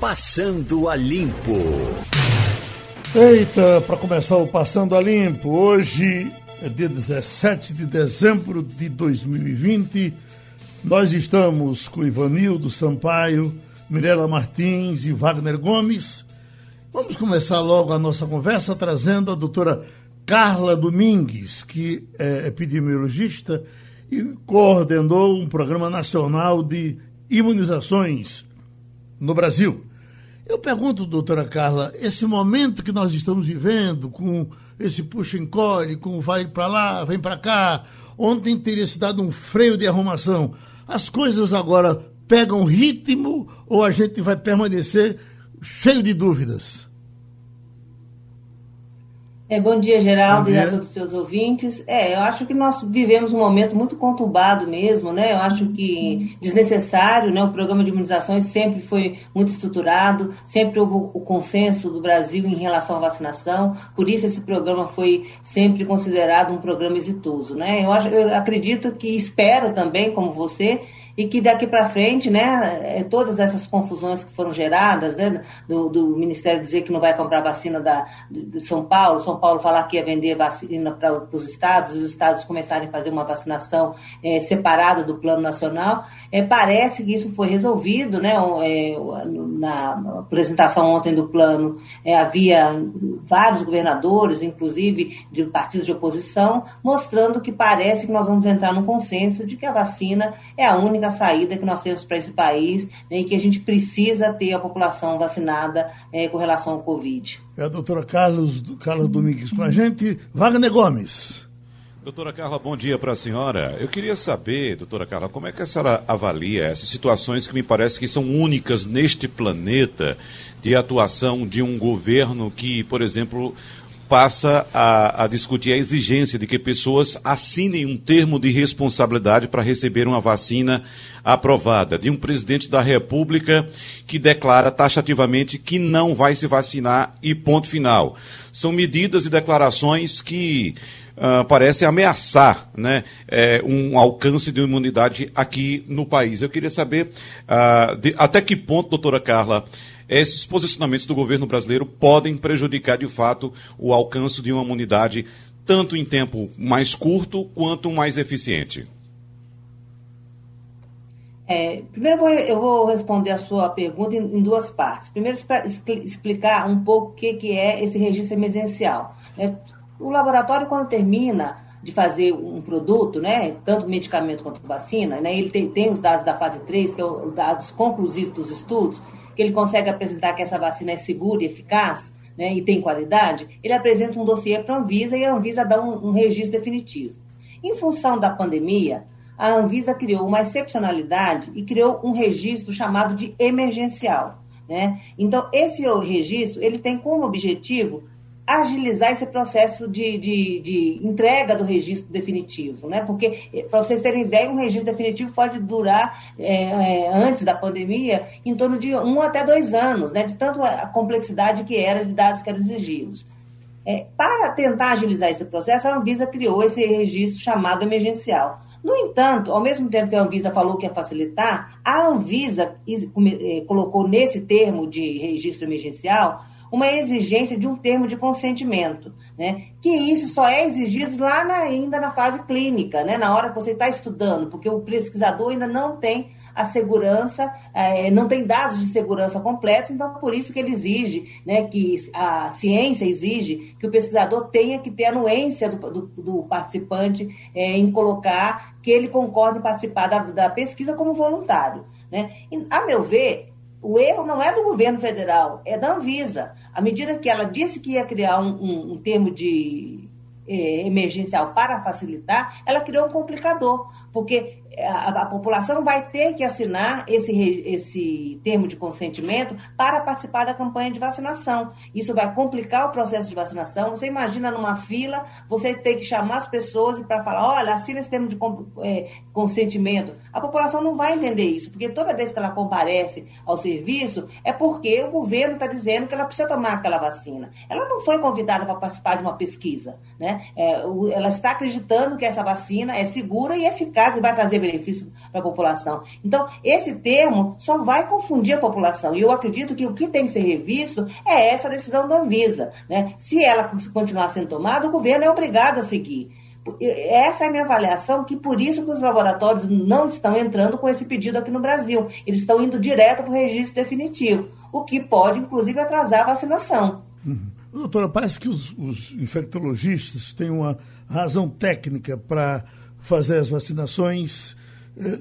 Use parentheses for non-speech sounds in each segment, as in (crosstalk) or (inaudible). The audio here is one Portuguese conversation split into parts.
Passando a Limpo. Eita, para começar o Passando a Limpo, hoje é dia 17 de dezembro de 2020. Nós estamos com Ivanildo Sampaio, Mirela Martins e Wagner Gomes. Vamos começar logo a nossa conversa trazendo a doutora Carla Domingues, que é epidemiologista e coordenou um programa nacional de imunizações no Brasil. Eu pergunto, doutora Carla, esse momento que nós estamos vivendo, com esse puxa-encolhe, com vai para lá, vem para cá, ontem teria se dado um freio de arrumação. As coisas agora pegam ritmo ou a gente vai permanecer cheio de dúvidas? É, bom dia, Geraldo, bom dia. e a todos os seus ouvintes. É, eu acho que nós vivemos um momento muito conturbado mesmo, né? Eu acho que desnecessário, né? O programa de imunizações sempre foi muito estruturado, sempre houve o consenso do Brasil em relação à vacinação, por isso esse programa foi sempre considerado um programa exitoso, né? Eu, acho, eu acredito que espero também, como você, e que daqui para frente, né, é, todas essas confusões que foram geradas, né, do, do, Ministério dizer que não vai comprar vacina da, de São Paulo, São Paulo falar que ia vender vacina para os estados, e os estados começarem a fazer uma vacinação é, separada do plano nacional, é, parece que isso foi resolvido, né, é, na apresentação ontem do plano, é, havia vários governadores, inclusive de partidos de oposição, mostrando que parece que nós vamos entrar no consenso de que a vacina é a única única saída que nós temos para esse país né, e que a gente precisa ter a população vacinada é, com relação ao Covid. É a doutora Carlos, Carlos Domingues com a gente. Wagner Gomes. Doutora Carla, bom dia para a senhora. Eu queria saber, doutora Carla, como é que a senhora avalia essas situações que me parece que são únicas neste planeta de atuação de um governo que, por exemplo, passa a, a, discutir a exigência de que pessoas assinem um termo de responsabilidade para receber uma vacina aprovada, de um presidente da República que declara taxativamente que não vai se vacinar e ponto final. São medidas e declarações que uh, parecem ameaçar né, é, um alcance de imunidade aqui no país. Eu queria saber uh, de, até que ponto, doutora Carla, esses posicionamentos do governo brasileiro podem prejudicar de fato o alcance de uma imunidade tanto em tempo mais curto quanto mais eficiente? É, primeiro eu vou, eu vou, responder a sua pergunta em, em duas partes. Primeiro, explicar um pouco o que, que é esse registro emergencial. É, o laboratório, quando termina de fazer um produto, né, tanto medicamento quanto vacina, né, ele tem, tem os dados da fase 3, que são é os dados conclusivos dos estudos, que ele consegue apresentar que essa vacina é segura e eficaz, né, e tem qualidade, ele apresenta um dossiê para a Anvisa e a Anvisa dá um, um registro definitivo. Em função da pandemia, a Anvisa criou uma excepcionalidade e criou um registro chamado de emergencial. Né? Então, esse registro ele tem como objetivo agilizar esse processo de, de, de entrega do registro definitivo, né? Porque, eh, para vocês terem ideia, um registro definitivo pode durar, é, é, antes da pandemia, em torno de um até dois anos, né? De tanto a complexidade que era de dados que eram exigidos. É, para tentar agilizar esse processo, a Anvisa criou esse registro chamado emergencial. No entanto, ao mesmo tempo que a Anvisa falou que ia facilitar, a Anvisa colocou nesse termo de registro emergencial uma exigência de um termo de consentimento, né? Que isso só é exigido lá na, ainda na fase clínica, né? Na hora que você está estudando, porque o pesquisador ainda não tem a segurança, é, não tem dados de segurança completos, então por isso que ele exige, né, que a ciência exige que o pesquisador tenha que ter anuência do, do, do participante é, em colocar que ele concorda em participar da, da pesquisa como voluntário. Né? E, a meu ver, o erro não é do governo federal, é da Anvisa. À medida que ela disse que ia criar um, um, um termo de eh, emergencial para facilitar, ela criou um complicador, porque a, a, população vai ter que assinar esse, esse termo de consentimento para participar da campanha de vacinação. Isso vai complicar o processo de vacinação. Você imagina numa fila, você ter que chamar as pessoas para falar, olha, assina esse termo de é, consentimento. A população não vai entender isso, porque toda vez que ela comparece ao serviço, é porque o governo está dizendo que ela precisa tomar aquela vacina. Ela não foi convidada para participar de uma pesquisa. Né? É, ela está acreditando que essa vacina é segura e eficaz e vai trazer benefício para a população. Então, esse termo só vai confundir a população. E eu acredito que o que tem que ser revisto é essa decisão da Anvisa. Né? Se ela continuar sendo tomada, o governo é obrigado a seguir. Essa é a minha avaliação, que por isso que os laboratórios não estão entrando com esse pedido aqui no Brasil. Eles estão indo direto para o registro definitivo, o que pode, inclusive, atrasar a vacinação. Uhum. Doutora, parece que os, os infectologistas têm uma razão técnica para fazer as vacinações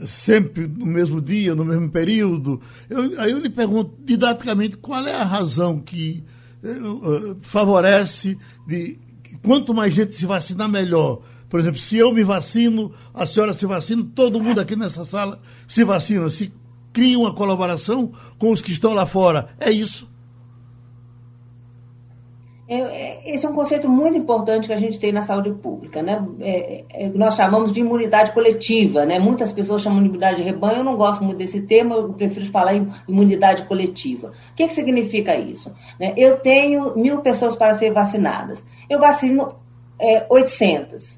sempre no mesmo dia, no mesmo período. Eu, aí eu lhe pergunto didaticamente qual é a razão que eh, favorece de quanto mais gente se vacinar, melhor. Por exemplo, se eu me vacino, a senhora se vacina, todo mundo aqui nessa sala se vacina, se cria uma colaboração com os que estão lá fora. É isso. É, é, esse é um conceito muito importante que a gente tem na saúde pública, né? É, é, nós chamamos de imunidade coletiva, né? Muitas pessoas chamam de imunidade de rebanho, eu não gosto muito desse termo, eu prefiro falar em imunidade coletiva. O que, que significa isso? Né? Eu tenho mil pessoas para ser vacinadas, eu vacino é, 800.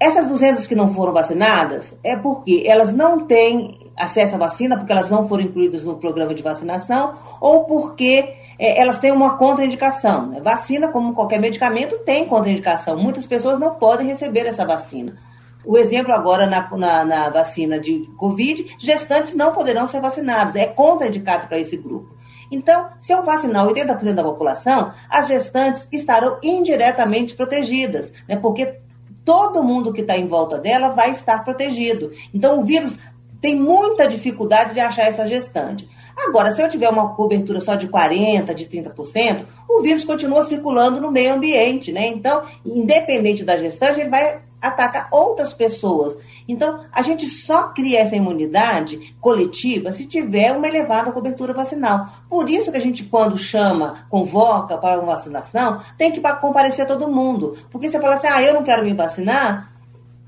Essas 200 que não foram vacinadas é porque elas não têm acesso à vacina, porque elas não foram incluídas no programa de vacinação, ou porque é, elas têm uma contraindicação. Né? Vacina, como qualquer medicamento, tem contraindicação. Muitas pessoas não podem receber essa vacina. O exemplo agora na, na, na vacina de Covid, gestantes não poderão ser vacinadas. É contraindicado para esse grupo. Então, se eu vacinar 80% da população, as gestantes estarão indiretamente protegidas, né? porque todo mundo que está em volta dela vai estar protegido. Então, o vírus tem muita dificuldade de achar essa gestante. Agora, se eu tiver uma cobertura só de 40%, de 30%, o vírus continua circulando no meio ambiente, né? Então, independente da gestante, ele vai atacar outras pessoas. Então, a gente só cria essa imunidade coletiva se tiver uma elevada cobertura vacinal. Por isso que a gente, quando chama, convoca para uma vacinação, tem que comparecer todo mundo. Porque você fala assim, ah, eu não quero me vacinar,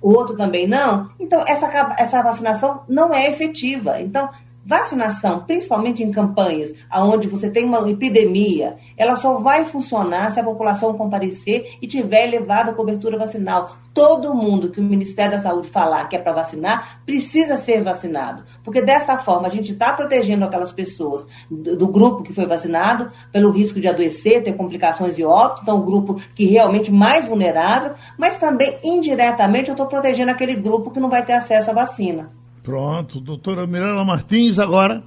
o outro também não, então essa, essa vacinação não é efetiva. Então, Vacinação, principalmente em campanhas onde você tem uma epidemia, ela só vai funcionar se a população comparecer e tiver elevada cobertura vacinal. Todo mundo que o Ministério da Saúde falar que é para vacinar, precisa ser vacinado. Porque dessa forma a gente está protegendo aquelas pessoas do, grupo que foi vacinado pelo risco de adoecer, ter complicações e óbito, então o grupo que realmente mais vulnerável, mas também indiretamente eu estou protegendo aquele grupo que não vai ter acesso à vacina. Pronto, doutora Mirela Martins, agora.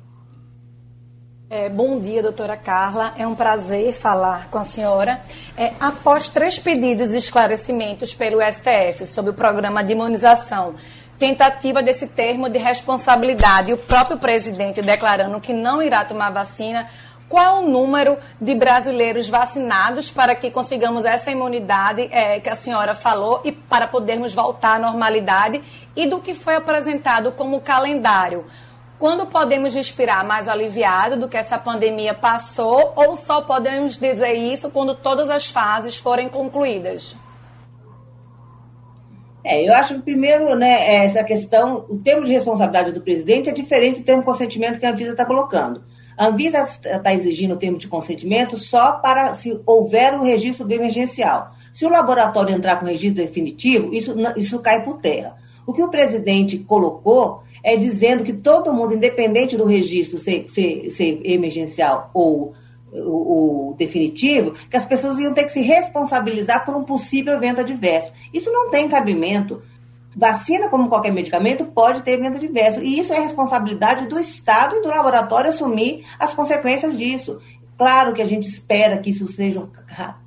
É, bom dia, doutora Carla. É um prazer falar com a senhora. É, após três pedidos de esclarecimentos pelo STF sobre o programa de imunização, tentativa desse termo de responsabilidade o próprio presidente declarando que não irá tomar vacina, qual o número de brasileiros vacinados para que consigamos essa imunidade é, que a senhora falou e para podermos voltar à normalidade e do que foi apresentado como calendário. Quando podemos respirar mais aliviado do que essa pandemia passou ou só podemos dizer isso quando todas as fases forem concluídas? É, eu acho que primeiro, né, essa questão, o termo de responsabilidade do presidente é diferente do termo consentimento que a Anvisa está colocando. A Anvisa está exigindo o termo de consentimento só para se houver um registro emergencial. Se o laboratório entrar com registro definitivo, isso, isso cai por terra. O que o presidente colocou é dizendo que todo mundo, independente do registro ser, ser, ser emergencial ou o, definitivo, que as pessoas iam ter que se responsabilizar por um possível evento adverso. Isso não tem cabimento. Vacina, como qualquer medicamento, pode ter evento adverso. E isso é responsabilidade do Estado e do laboratório assumir as consequências disso. Claro que a gente espera que isso sejam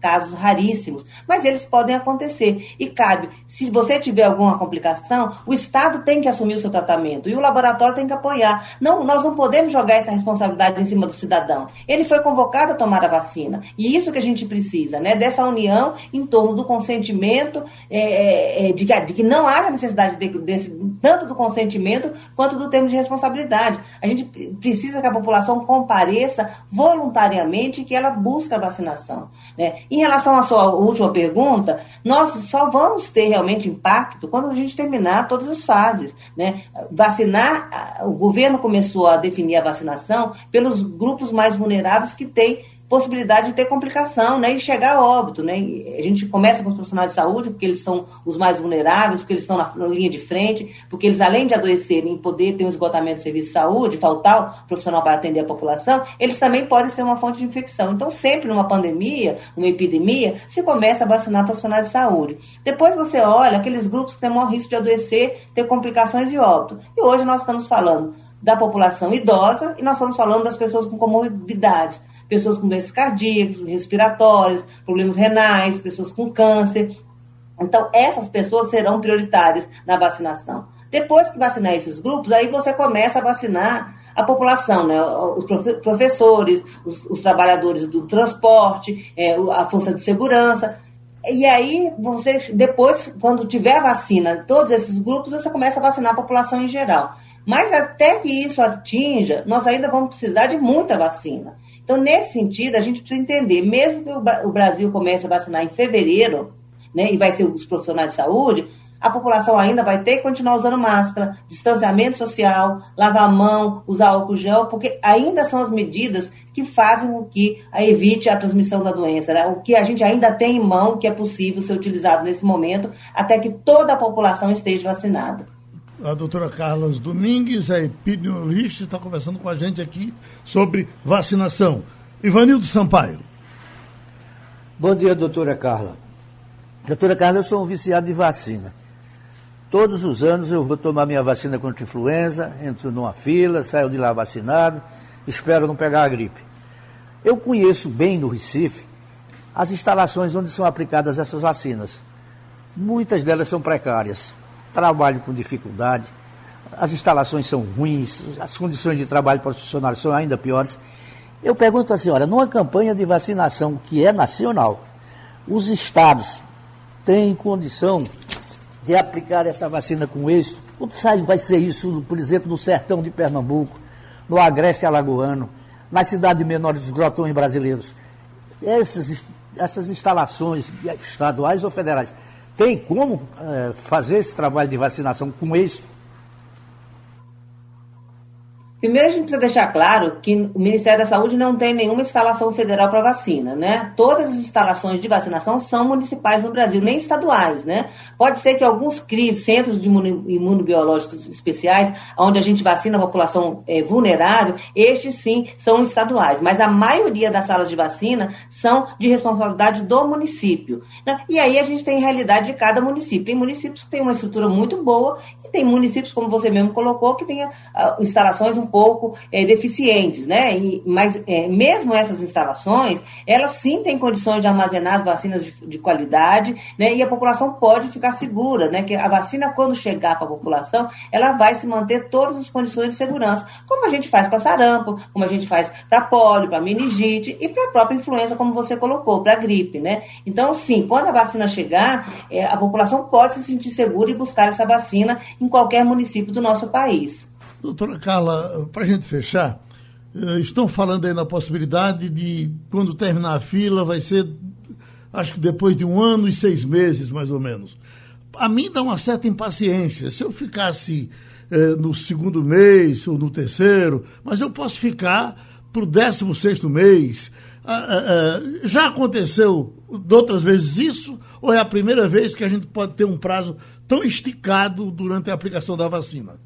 casos raríssimos, mas eles podem acontecer. E cabe, se você tiver alguma complicação, o Estado tem que assumir o seu tratamento e o laboratório tem que apoiar. Não, nós não podemos jogar essa responsabilidade em cima do cidadão. Ele foi convocado a tomar a vacina. E isso que a gente precisa, né? Dessa união em torno do consentimento, é, é, é de, de, que não haja necessidade de, desse, tanto do consentimento quanto do termo de responsabilidade. A gente precisa que a população compareça voluntariamente que ela busca a vacinação. Né? Em relação à sua última pergunta, nós só vamos ter realmente impacto quando a gente terminar todas as fases. Né? Vacinar, o governo começou a definir a vacinação pelos grupos mais vulneráveis que têm possibilidade de ter complicação, né, e chegar a óbito, né? A gente começa com os profissionais de saúde, porque eles são os mais vulneráveis, porque eles estão na, na linha de frente, porque eles, além de adoecerem e poder ter um esgotamento do serviço de saúde, faltar o profissional para atender a população, eles também podem ser uma fonte de infecção. Então, sempre numa pandemia, numa epidemia, se começa a vacinar profissionais de saúde. Depois você olha aqueles grupos que têm maior risco de adoecer, ter complicações e óbito. E hoje nós estamos falando da população idosa e nós estamos falando das pessoas com comorbidades pessoas com doenças cardíacas, respiratórias, problemas renais, pessoas com câncer. Então, essas pessoas serão prioritárias na vacinação. Depois que vacinar esses grupos, aí você começa a vacinar a população, né? os professores, os, os trabalhadores do transporte, é, a força de segurança. E aí, você, depois, quando tiver a vacina, todos esses grupos, você começa a vacinar a população em geral. Mas até que isso atinja, nós ainda vamos precisar de muita vacina. Então, nesse sentido, a gente precisa entender, mesmo que o Brasil comece a vacinar em fevereiro, né, e vai ser os profissionais de saúde, a população ainda vai ter que continuar usando máscara, distanciamento social, lavar a mão, usar álcool gel, porque ainda são as medidas que fazem com que evite a transmissão da doença. Né? O que a gente ainda tem em mão, que é possível ser utilizado nesse momento, até que toda a população esteja vacinada. A doutora Carla Domingues, é epidemiologista, está conversando com a gente aqui sobre vacinação. Ivanildo Sampaio. Bom dia, doutora Carla. Doutora Carla, eu sou um viciado de vacina. Todos os anos eu vou tomar minha vacina contra influenza, entro numa fila, saio de lá vacinado, espero não pegar a gripe. Eu conheço bem no Recife as instalações onde são aplicadas essas vacinas. Muitas delas são precárias trabalho com dificuldade, as instalações são ruins, as condições de trabalho profissional são ainda piores. Eu pergunto à senhora, numa campanha de vacinação que é nacional, os estados têm condição de aplicar essa vacina com êxito? Como vai ser isso, por exemplo, no sertão de Pernambuco, no Agreste Alagoano, nas cidades menores dos grotões brasileiros? Essas, essas instalações estaduais ou federais tem como é, fazer esse trabalho de vacinação com êxito Primeiro, a gente precisa deixar claro que o Ministério da Saúde não tem nenhuma instalação federal para vacina, né? Todas as instalações de vacinação são municipais no Brasil, nem estaduais, né? Pode ser que alguns CRIs, Centros de Imunobiológicos Especiais, onde a gente vacina a população é, vulnerável, estes sim são estaduais, mas a maioria das salas de vacina são de responsabilidade do município. Né? E aí a gente tem a realidade de cada município. Tem municípios que têm uma estrutura muito boa tem municípios, como você mesmo colocou, que têm uh, instalações um pouco é, deficientes, né? E, mas é, mesmo essas instalações, elas sim têm condições de armazenar as vacinas de, de, qualidade, né? E a população pode ficar segura, né? Que a vacina, quando chegar para a população, ela vai se manter todas as condições de segurança, como a gente faz para sarampo, como a gente faz para polio, para meningite e para a própria influenza, como você colocou, para gripe, né? Então, sim, quando a vacina chegar, é, a população pode se sentir segura e buscar essa vacina em qualquer município do nosso país. Doutora Carla, para a gente fechar, eh, estão falando aí na possibilidade de, quando terminar a fila, vai ser, acho que depois de um ano e seis meses, mais ou menos. A mim dá uma certa impaciência. Se eu ficasse eh, no segundo mês ou no terceiro, mas eu posso ficar para o décimo sexto mês. Ah, ah, ah, já aconteceu de outras vezes isso? Ou é a primeira vez que a gente pode ter um prazo tão esticado durante a aplicação da vacina?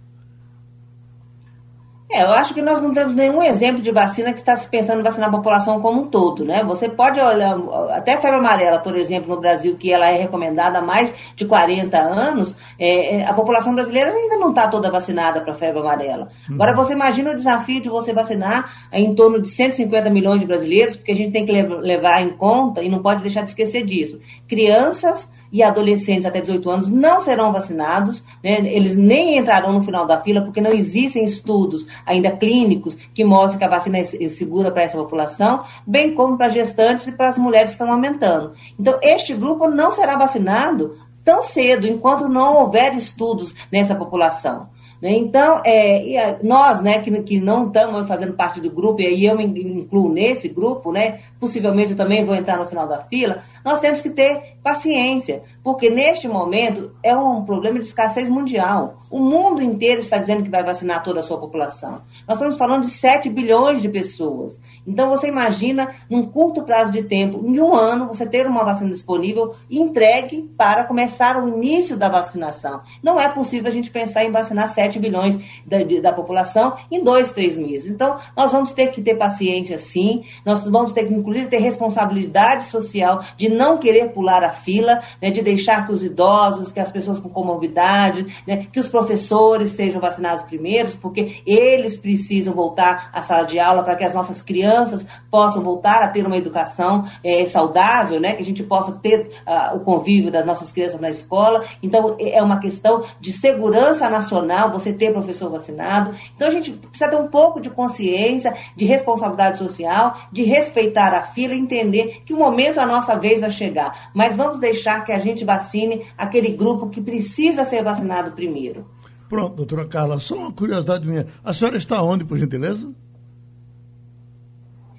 É, eu acho que nós não temos nenhum exemplo de vacina que está se pensando em vacinar a população como um todo, né? Você pode olhar, até a febre amarela, por exemplo, no Brasil, que ela é recomendada há mais de 40 anos, é, é, a população brasileira ainda não está toda vacinada para a febre amarela. Uhum. Agora, você imagina o desafio de você vacinar em torno de 150 milhões de brasileiros, porque a gente tem que levar em conta, e não pode deixar de esquecer disso, crianças e adolescentes até 18 anos não serão vacinados, né? eles nem entrarão no final da fila, porque não existem estudos ainda clínicos que mostrem que a vacina é segura para essa população, bem como para gestantes e para as mulheres que estão aumentando. Então, este grupo não será vacinado tão cedo, enquanto não houver estudos nessa população. Né? Então, é, nós, né, que, que não estamos fazendo parte do grupo, e aí eu me incluo nesse grupo, né, possivelmente eu também vou entrar no final da fila, nós temos que ter paciência, porque neste momento é um problema de escassez mundial. O mundo inteiro está dizendo que vai vacinar toda a sua população. Nós estamos falando de 7 bilhões de pessoas. Então, você imagina, num curto prazo de tempo, em um ano, você ter uma vacina disponível e entregue para começar o início da vacinação. Não é possível a gente pensar em vacinar 7 bilhões da, da população em dois, três meses. Então, nós vamos ter que ter paciência, sim. Nós vamos ter que, inclusive, ter responsabilidade social de não querer pular a fila, né, de deixar que os idosos, que as pessoas com comorbidade, né, que os professores sejam vacinados primeiros, porque eles precisam voltar à sala de aula para que as nossas crianças possam voltar a ter uma educação é, saudável, né, que a gente possa ter uh, o convívio das nossas crianças na escola. Então, é uma questão de segurança nacional você ter professor vacinado. Então, a gente precisa ter um pouco de consciência, de responsabilidade social, de respeitar a fila entender que o momento a nossa vez vai chegar. Mas vamos deixar que a gente vacine aquele grupo que precisa ser vacinado primeiro. Pronto, doutora Carla, só uma curiosidade minha. A senhora está onde, por gentileza?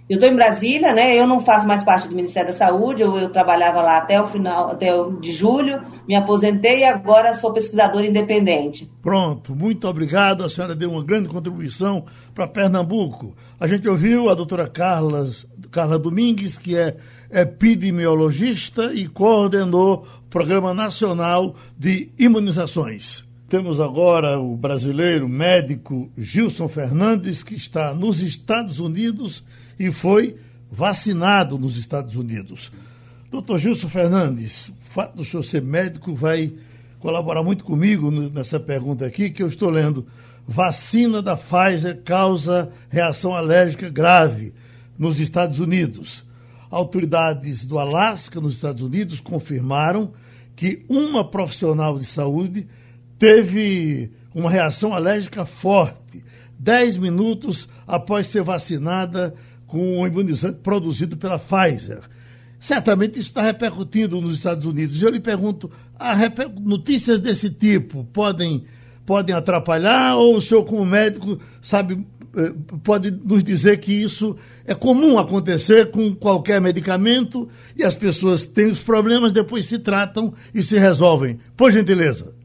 Eu estou em Brasília, né? Eu não faço mais parte do Ministério da Saúde, eu, eu, trabalhava lá até o final, até o de julho, me aposentei e agora sou pesquisadora independente. Pronto, muito obrigado. A senhora deu uma grande contribuição para Pernambuco. A gente ouviu a doutora Carla, Carla Domingues, que é epidemiologista e coordenou o Programa Nacional de Imunizações. Temos agora o brasileiro médico Gilson Fernandes, que está nos Estados Unidos e foi vacinado nos Estados Unidos. Doutor Gilson Fernandes, o fato do senhor ser médico vai colaborar muito comigo nessa pergunta aqui, que eu estou lendo. Vacina da Pfizer causa reação alérgica grave nos Estados Unidos. Autoridades do Alasca, nos Estados Unidos, confirmaram que uma profissional de saúde teve uma reação alérgica forte, 10 minutos após ser vacinada com um imunizante produzido pela Pfizer. Certamente isso está repercutindo nos Estados Unidos. Eu lhe pergunto, reper... notícias desse tipo podem, podem atrapalhar ou o senhor, como médico, sabe, pode nos dizer que isso é comum acontecer com qualquer medicamento e as pessoas têm os problemas, depois se tratam e se resolvem. Por gentileza.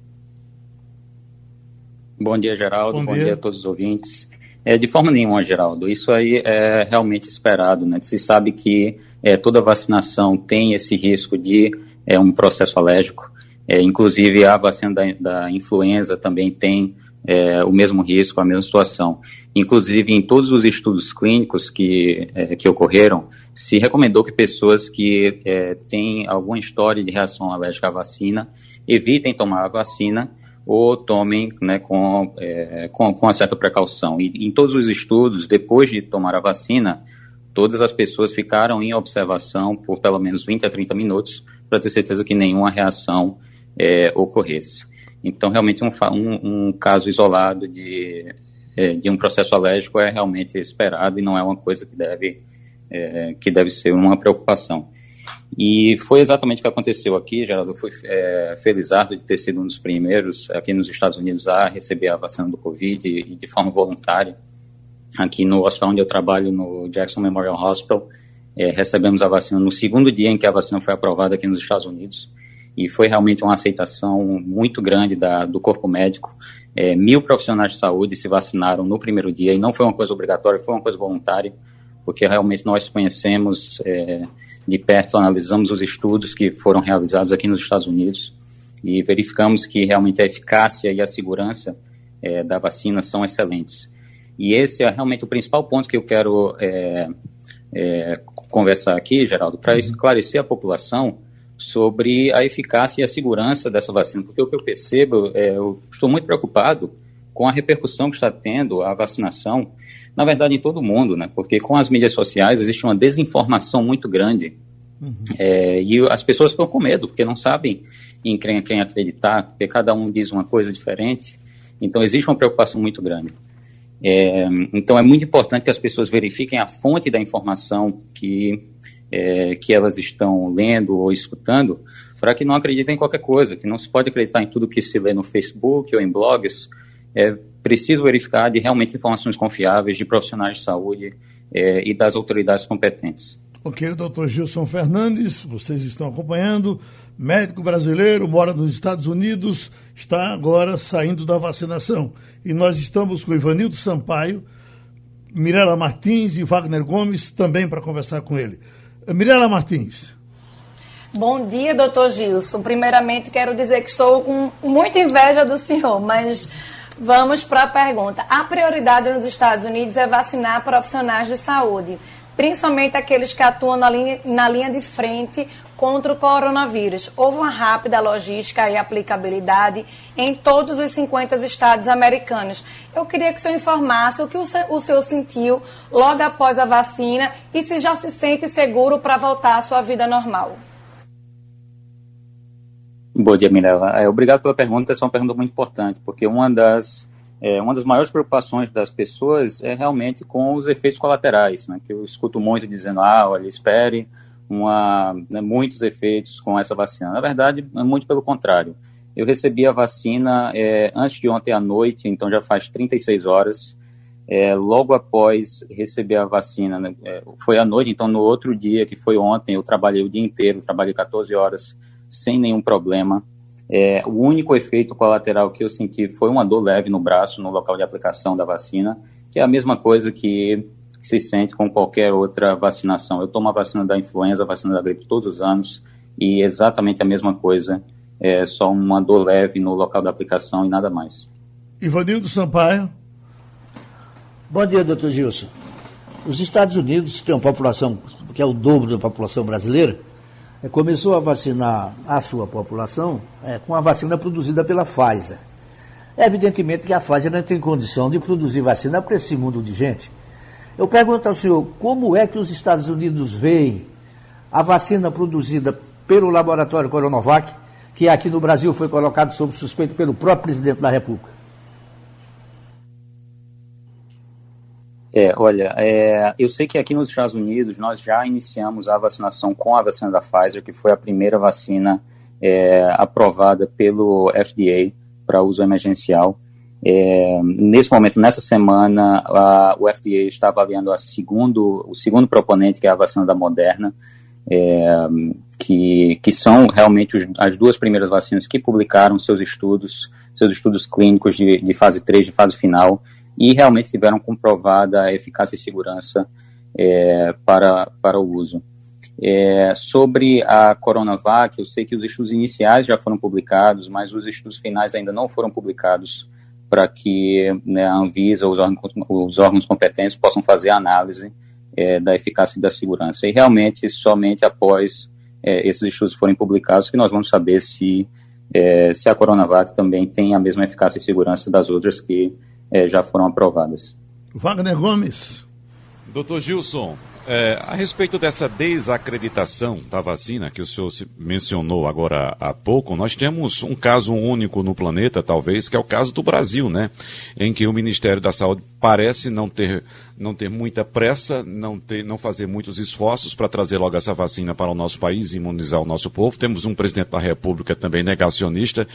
Bom dia, Geraldo. Bom, Bom dia. dia a todos os ouvintes. É, de forma nenhuma, Geraldo. Isso aí é realmente esperado. Né? Se sabe que é, toda vacinação tem esse risco de é, um processo alérgico. É, inclusive, a vacina da, da influenza também tem é, o mesmo risco, a mesma situação. Inclusive, em todos os estudos clínicos que, é, que ocorreram, se recomendou que pessoas que é, têm alguma história de reação alérgica à vacina evitem tomar a vacina ou tomem né, com, é, com, com uma certa precaução. E em todos os estudos, depois de tomar a vacina, todas as pessoas ficaram em observação por pelo menos 20 a 30 minutos para ter certeza que nenhuma reação é, ocorresse. Então, realmente, um, um, um caso isolado de, é, de um processo alérgico é realmente esperado e não é uma coisa que deve, é, que deve ser uma preocupação. E foi exatamente o que aconteceu aqui, Geraldo. Eu fui é, felizardo de ter sido um dos primeiros aqui nos Estados Unidos a receber a vacina do Covid e, de forma voluntária. Aqui no hospital onde eu trabalho, no Jackson Memorial Hospital, é, recebemos a vacina no segundo dia em que a vacina foi aprovada aqui nos Estados Unidos. E foi realmente uma aceitação muito grande da, do corpo médico. É, mil profissionais de saúde se vacinaram no primeiro dia, e não foi uma coisa obrigatória, foi uma coisa voluntária porque realmente nós conhecemos é, de perto, analisamos os estudos que foram realizados aqui nos Estados Unidos e verificamos que realmente a eficácia e a segurança é, da vacina são excelentes. E esse é realmente o principal ponto que eu quero é, é conversar aqui, Geraldo, para uhum. esclarecer a população sobre a eficácia e a segurança dessa vacina, porque o que eu percebo, é, eu estou muito preocupado com a repercussão que está tendo a vacinação na verdade, em todo mundo, né? Porque com as mídias sociais existe uma desinformação muito grande. Uhum. É, e as pessoas ficam com medo, porque não sabem em quem, quem acreditar, porque cada um diz uma coisa diferente. Então, existe uma preocupação muito grande. É, então, é muito importante que as pessoas verifiquem a fonte da informação que, é, que elas estão lendo ou escutando, para que não acreditem em qualquer coisa, que não se pode acreditar em tudo que se lê no Facebook ou em blogs, é preciso verificar de realmente informações confiáveis de profissionais de saúde é, e das autoridades competentes. Ok, doutor Gilson Fernandes, vocês estão acompanhando, médico brasileiro, mora nos Estados Unidos, está agora saindo da vacinação. E nós estamos com Ivanildo Sampaio, Mirela Martins e Wagner Gomes também para conversar com ele. Mirela Martins. Bom dia, doutor Gilson. Primeiramente, quero dizer que estou com muita inveja do senhor, mas vamos para a pergunta. A prioridade nos Estados Unidos é vacinar profissionais de saúde principalmente aqueles que atuam na linha, na linha de frente contra o coronavírus. Houve uma rápida logística e aplicabilidade em todos os 50 estados americanos. Eu queria que o senhor informasse o que o senhor, sentiu logo após a vacina e se já se sente seguro para voltar à sua vida normal. Bom dia, Mirella. É, obrigado pela pergunta. Essa é uma pergunta muito importante, porque uma das é, uma das maiores preocupações das pessoas é realmente com os efeitos colaterais, né, que eu escuto muito dizendo, ah, olha, espere uma, né, muitos efeitos com essa vacina. Na verdade, é muito pelo contrário. Eu recebi a vacina é, antes de ontem à noite, então já faz 36 horas. É, logo após receber a vacina, né, é, foi à noite, então no outro dia, que foi ontem, eu trabalhei o dia inteiro, trabalhei 14 horas sem nenhum problema. É, o único efeito colateral que eu senti foi uma dor leve no braço, no local de aplicação da vacina, que é a mesma coisa que, se sente com qualquer outra vacinação. Eu tomo a vacina da influenza, a vacina da gripe todos os anos, e exatamente a mesma coisa, é só uma dor leve no local da aplicação e nada mais. Ivanildo Sampaio. Bom dia, doutor Gilson. Os Estados Unidos têm uma população que é o dobro da população brasileira, começou a vacinar a sua população é, com a vacina produzida pela Pfizer. Evidentemente que a Pfizer não tem condição de produzir vacina para esse mundo de gente. Eu pergunto ao senhor, como é que os Estados Unidos veem a vacina produzida pelo laboratório Coronavac, que aqui no Brasil foi colocado sob suspeito pelo próprio presidente da República? É, olha, é, eu sei que aqui nos Estados Unidos nós já iniciamos a vacinação com a vacina da Pfizer, que foi a primeira vacina é, aprovada pelo FDA para uso emergencial. É, nesse momento, nessa semana, a, o FDA está avaliando a segundo, o segundo proponente, que é a vacina da Moderna, é, que, que são realmente os, as duas primeiras vacinas que publicaram seus estudos, seus estudos clínicos de, de fase 3, de fase final, e realmente tiveram comprovada a eficácia e segurança é, para, para o uso. É, sobre a Coronavac, eu sei que os estudos iniciais já foram publicados, mas os estudos finais ainda não foram publicados para que né, a Anvisa ou os órgãos, os órgãos competentes possam fazer a análise é, da eficácia e da segurança. E realmente, somente após é, esses estudos forem publicados, que nós vamos saber se, é, se a Coronavac também tem a mesma eficácia e segurança das outras que é, já foram aprovadas. Wagner Gomes. Doutor Gilson, é, a respeito dessa desacreditação da vacina que o senhor mencionou agora há pouco, nós temos um caso único no planeta, talvez, que é o caso do Brasil, né? Em que o Ministério da Saúde parece não ter, não ter muita pressa, não, ter, não fazer muitos esforços para trazer logo essa vacina para o nosso país e imunizar o nosso povo. Temos um presidente da República também negacionista,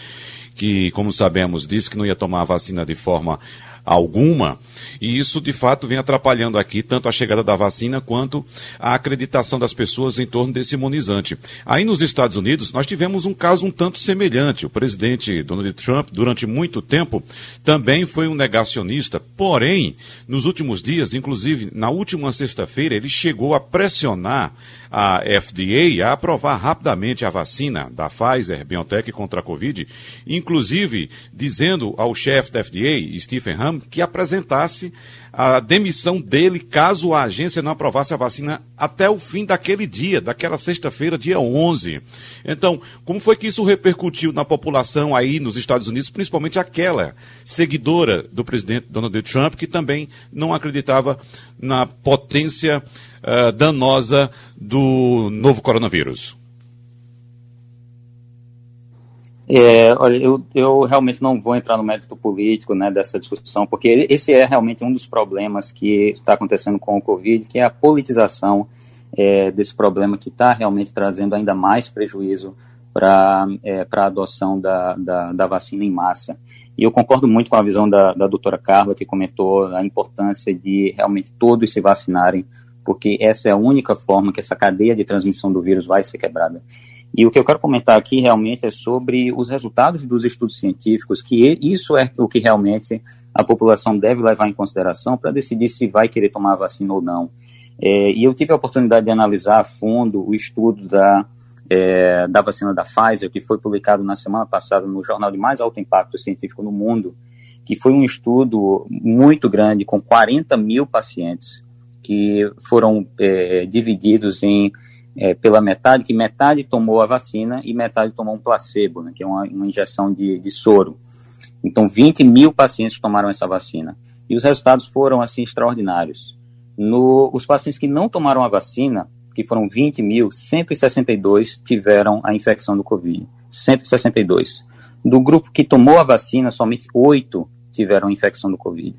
que, como sabemos, disse que não ia tomar a vacina de forma alguma, e isso de fato vem atrapalhando aqui tanto a chegada da vacina quanto a acreditação das pessoas em torno desse imunizante. Aí nos Estados Unidos nós tivemos um caso um tanto semelhante. O presidente Donald Trump, durante muito tempo, também foi um negacionista, porém, nos últimos dias, inclusive na última sexta-feira, ele chegou a pressionar a FDA a aprovar rapidamente a vacina da Pfizer BioNTech contra a Covid, inclusive dizendo ao chefe da FDA, Stephen Que apresentasse a demissão dele caso a agência não aprovasse a vacina até o fim daquele dia, daquela sexta-feira, dia 11. Então, como foi que isso repercutiu na população aí nos Estados Unidos, principalmente aquela seguidora do presidente Donald Trump, que também não acreditava na potência uh, danosa do novo coronavírus? É, olha, eu, eu realmente não vou entrar no mérito político né, dessa discussão, porque esse é realmente um dos problemas que está acontecendo com o Covid, que é a politização é, desse problema que está realmente trazendo ainda mais prejuízo para é, a adoção da, da, da, vacina em massa. E eu concordo muito com a visão da, da doutora Carla, que comentou a importância de realmente todos se vacinarem porque essa é a única forma que essa cadeia de transmissão do vírus vai ser quebrada. E o que eu quero comentar aqui realmente é sobre os resultados dos estudos científicos, que isso é o que realmente a população deve levar em consideração para decidir se vai querer tomar a vacina ou não. É, e eu tive a oportunidade de analisar a fundo o estudo da, é, da vacina da Pfizer, que foi publicado na semana passada no jornal de mais alto impacto científico no mundo, que foi um estudo muito grande, com 40 mil pacientes, que foram é, divididos em é, pela metade, que metade tomou a vacina e metade tomou um placebo, né, que é uma, uma injeção de, de soro. Então, 20 mil pacientes tomaram essa vacina. E os resultados foram, assim, extraordinários. No, os pacientes que não tomaram a vacina, que foram 20 mil, 162 tiveram a infecção do Covid. 162. Do grupo que tomou a vacina, somente 8 tiveram a infecção do Covid.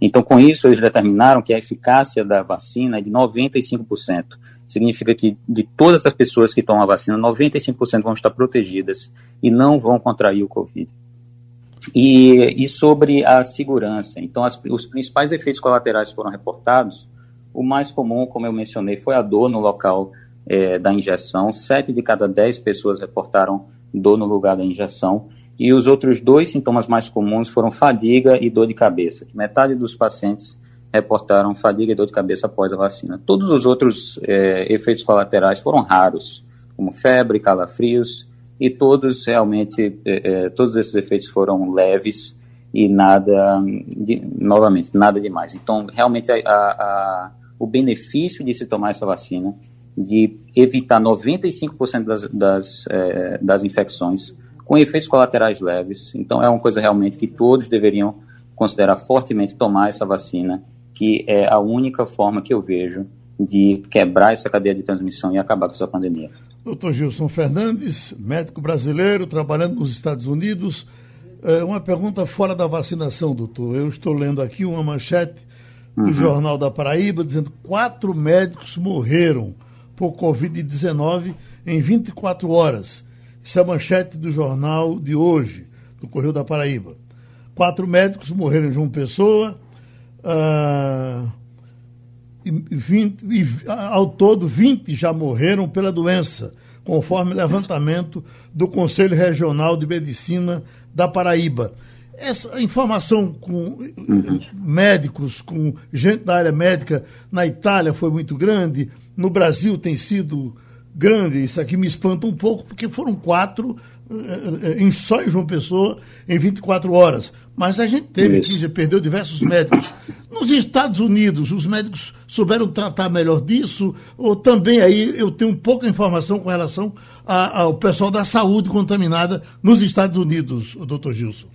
Então, com isso, eles determinaram que a eficácia da vacina é de 95%. Significa que de todas as pessoas que tomam a vacina, 95% vão estar protegidas e não vão contrair o Covid. E, e sobre a segurança, então as, os principais efeitos colaterais foram reportados. O mais comum, como eu mencionei, foi a dor no local é, da injeção. Sete de cada dez pessoas reportaram dor no lugar da injeção. E os outros dois sintomas mais comuns foram fadiga e dor de cabeça. Metade dos pacientes reportaram fadiga e dor de cabeça após a vacina. Todos os outros é, efeitos colaterais foram raros, como febre, calafrios e todos realmente, é, é, todos esses efeitos foram leves e nada, de, novamente, nada demais. Então, realmente, a, a, o benefício de se tomar essa vacina, de evitar 95% das, das, é, das infecções, com efeitos colaterais leves. Então, é uma coisa realmente que todos deveriam considerar fortemente tomar essa vacina, que é a única forma que eu vejo de quebrar essa cadeia de transmissão e acabar com essa pandemia. Doutor Gilson Fernandes, médico brasileiro, trabalhando nos Estados Unidos. É uma pergunta fora da vacinação, doutor. Eu estou lendo aqui uma manchete do uhum. Jornal da Paraíba dizendo que quatro médicos morreram por Covid-19 em 24 horas. Isso é a manchete do jornal de hoje, do Correio da Paraíba. Quatro médicos morreram em João Pessoa. Uh, e 20, e, ao todo, 20 já morreram pela doença, conforme levantamento do Conselho Regional de Medicina da Paraíba. Essa informação com uhum. médicos, com gente da área médica na Itália foi muito grande, no Brasil tem sido grande. Isso aqui me espanta um pouco, porque foram quatro eh, eh, em só em João Pessoa em 24 horas. Mas a gente teve Isso. já perdeu diversos médicos. Nos Estados Unidos, os médicos souberam tratar melhor disso? Ou também aí eu tenho pouca informação com relação a, ao pessoal da saúde contaminada nos Estados Unidos, o doutor Gilson?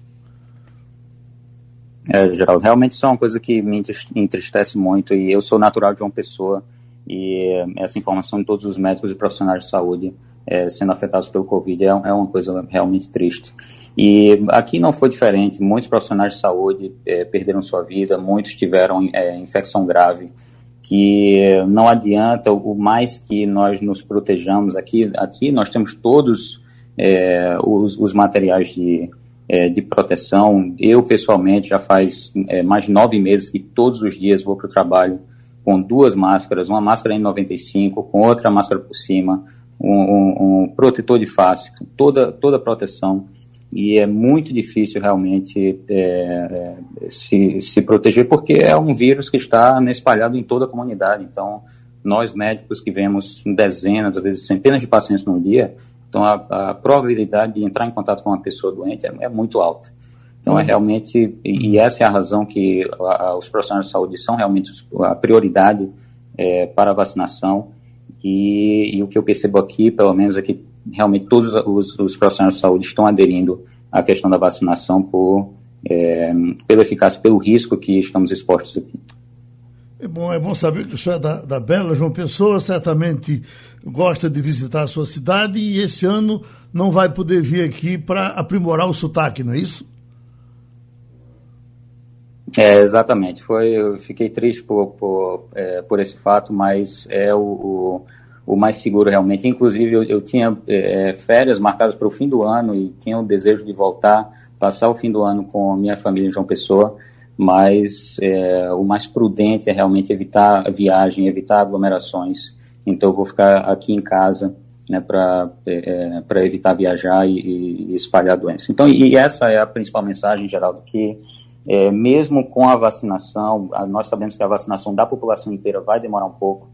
É, Geraldo, realmente isso é uma coisa que me entristece muito e eu sou natural de João Pessoa e essa informação de todos os médicos e profissionais de saúde é, sendo afetados pelo Covid é, é uma coisa realmente triste. E aqui não foi diferente. Muitos profissionais de saúde é, perderam sua vida, muitos tiveram é, infecção grave. Que não adianta o mais que nós nos protejamos aqui. Aqui nós temos todos é, os, os, materiais de, de proteção. Eu pessoalmente já faz mais de nove meses que todos os dias vou para o trabalho com duas máscaras, uma máscara N95 com outra máscara por cima, um, um, um protetor de face, toda toda a proteção e é muito difícil realmente é, é, se, se proteger, porque é um vírus que está espalhado em toda a comunidade. Então, nós médicos que vemos dezenas, às vezes centenas de pacientes num dia, então a, a probabilidade de entrar em contato com uma pessoa doente é, é muito alta. Então, é uhum. realmente, e, e, essa é a razão que a, a, os profissionais de saúde são realmente a prioridade é, para a vacinação. E, e, o que eu percebo aqui, pelo menos, é que realmente todos os, os profissionais de saúde estão aderindo à questão da vacinação por, é, pela eficácia, pelo risco que estamos expostos aqui. É bom, é bom saber que o senhor é da, da Bela, João Pessoa, certamente gosta de visitar a sua cidade e esse ano não vai poder vir aqui para aprimorar o sotaque, não é isso? É, exatamente. Foi, eu fiquei triste por, por, é, por esse fato, mas é o, o o mais seguro realmente. Inclusive, eu, eu tinha é, férias marcadas para o fim do ano e tinha o desejo de voltar, passar o fim do ano com a minha família em João Pessoa, mas é, o mais prudente é realmente evitar a viagem, evitar aglomerações. Então, eu vou ficar aqui em casa né, para é, é evitar viajar e, e, espalhar doença. Então, e essa é a principal mensagem, Geraldo, que é, mesmo com a vacinação, nós sabemos que a vacinação da população inteira vai demorar um pouco,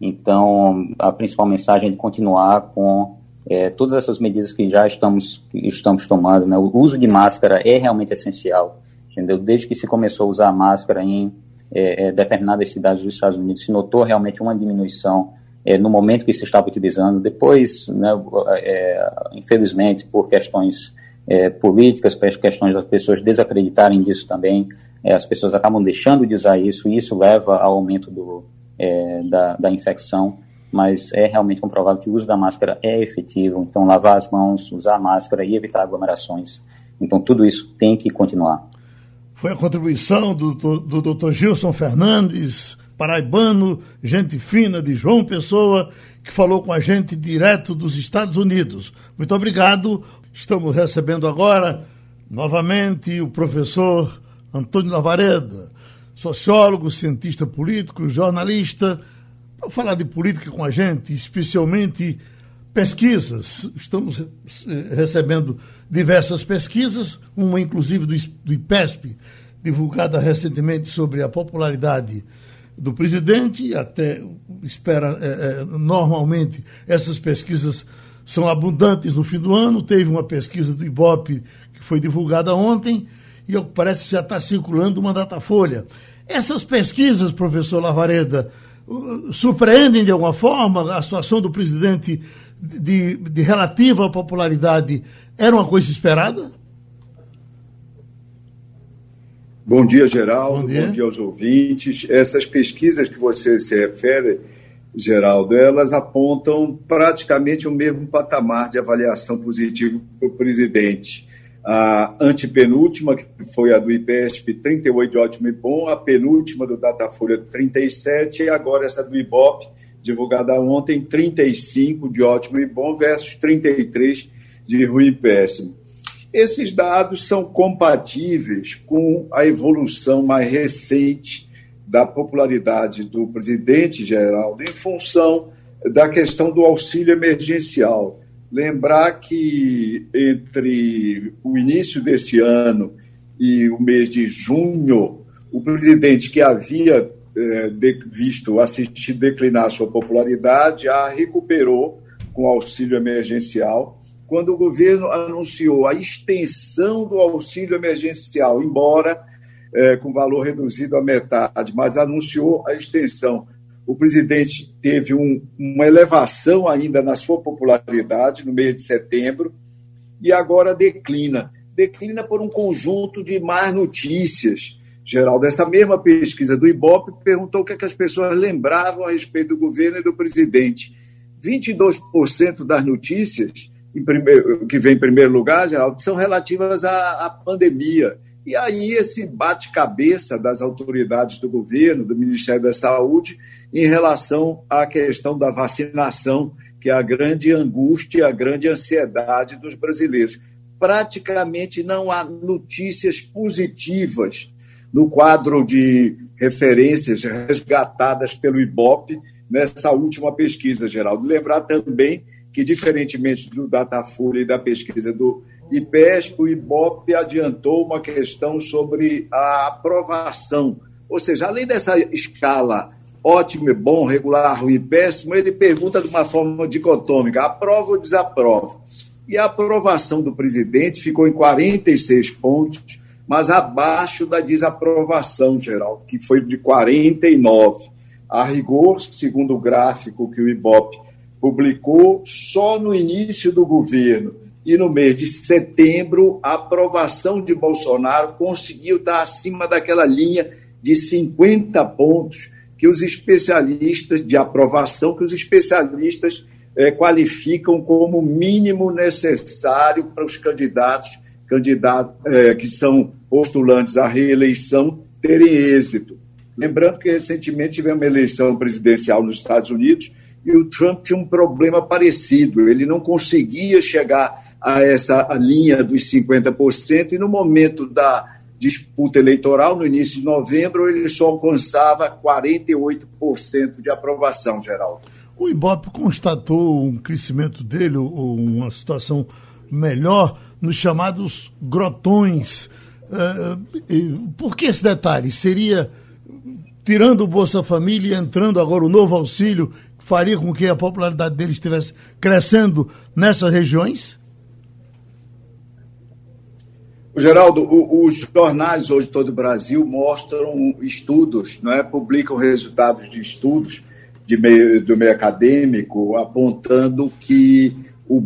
então a principal mensagem é de continuar com é, todas essas medidas que já estamos, estamos tomando. Né? O uso de máscara é realmente essencial, entendeu? Desde que se começou a usar máscara em é, é determinadas cidades dos Estados Unidos, se notou realmente uma diminuição é, no momento que se estava utilizando. Depois, né, é, infelizmente, por questões é, políticas, por questões das pessoas desacreditarem disso também, as pessoas acabam deixando de usar isso e isso leva ao aumento do, é, da, da infecção. Mas é realmente comprovado que o uso da máscara é efetivo. Então, lavar as mãos, usar a máscara e evitar aglomerações. Então, tudo isso tem que continuar. Foi a contribuição do, do, do Dr. Gilson Fernandes, paraibano, gente fina de João Pessoa, que falou com a gente direto dos Estados Unidos. Muito obrigado. Estamos recebendo agora, novamente, o professor Antônio Lavareda, sociólogo, cientista político, jornalista, para falar de política com a gente, especialmente pesquisas. Estamos recebendo diversas pesquisas, uma inclusive do IPESP, divulgada recentemente sobre a popularidade do presidente, até espera, é, normalmente essas pesquisas são abundantes no fim do ano. Teve uma pesquisa do Ibope que foi divulgada ontem e parece que já está circulando uma datafolha. Essas pesquisas, professor Lavareda, surpreendem de alguma forma a situação do presidente de, de relativa popularidade era uma coisa esperada? Bom dia, Geraldo. Bom dia. Bom dia aos ouvintes. Essas pesquisas que você se refere, Geraldo, elas apontam praticamente o mesmo patamar de avaliação positiva para o presidente. A antepenúltima, que foi a do IPESP, 38 de ótimo e bom, a penúltima do Datafolha, 37, e agora essa do IBOP, divulgada ontem, 35 de ótimo e bom versus 33 de ruim e péssimo. Esses dados são compatíveis com a evolução mais recente da popularidade do presidente Geraldo em função da questão do auxílio emergencial. Lembrar que entre o início desse ano e o mês de junho, o presidente que havia eh, visto assistir declinar sua popularidade a recuperou com auxílio emergencial quando o governo anunciou a extensão do auxílio emergencial, embora é, com valor reduzido à metade, mas anunciou a extensão. O presidente teve um, uma elevação ainda na sua popularidade no mês de setembro e agora declina. Declina por um conjunto de más notícias. Geraldo, essa mesma pesquisa do IBOP perguntou o que, é que as pessoas lembravam a respeito do governo e do presidente. 22% das notícias primeiro, que vem em primeiro lugar, Geraldo, são relativas à, à pandemia. E aí esse bate-cabeça das autoridades do governo, do Ministério da Saúde, em relação à questão da vacinação, que é a grande angústia, a grande ansiedade dos brasileiros. Praticamente não há notícias positivas no quadro de referências resgatadas pelo IBOP nessa última pesquisa, Geraldo. Lembrar também que, diferentemente do Datafolha e da pesquisa do IPESP, o IBOP adiantou uma questão sobre a aprovação. Ou seja, além dessa escala ótimo e bom, regular, ruim e péssimo, ele pergunta de uma forma dicotômica: aprova ou desaprova? E a aprovação do presidente ficou em 46 pontos, mas abaixo da desaprovação geral, que foi de 49. A rigor, segundo o gráfico que o IBOP publicou só no início do governo e no mês de setembro, a aprovação de Bolsonaro conseguiu estar acima daquela linha de 50 pontos que os especialistas de aprovação, que os especialistas é, qualificam como mínimo necessário para os candidatos, candidatos é, que são postulantes à reeleição terem êxito. Lembrando que recentemente tivemos uma eleição presidencial nos Estados Unidos e o Trump tinha um problema parecido. Ele não conseguia chegar a essa linha dos 50%, e no momento da disputa eleitoral, no início de novembro, ele só alcançava 48% de aprovação, Geraldo. O Ibope constatou um crescimento dele, ou uma situação melhor, nos chamados grotões. Uh, por que esse detalhe? Seria tirando o Bolsa Família e entrando agora o novo auxílio, faria com que a popularidade dele estivesse crescendo nessas regiões? Geraldo, o, os jornais hoje todo o Brasil mostram estudos, não é? publicam resultados de estudos de meio, do meio acadêmico apontando que o,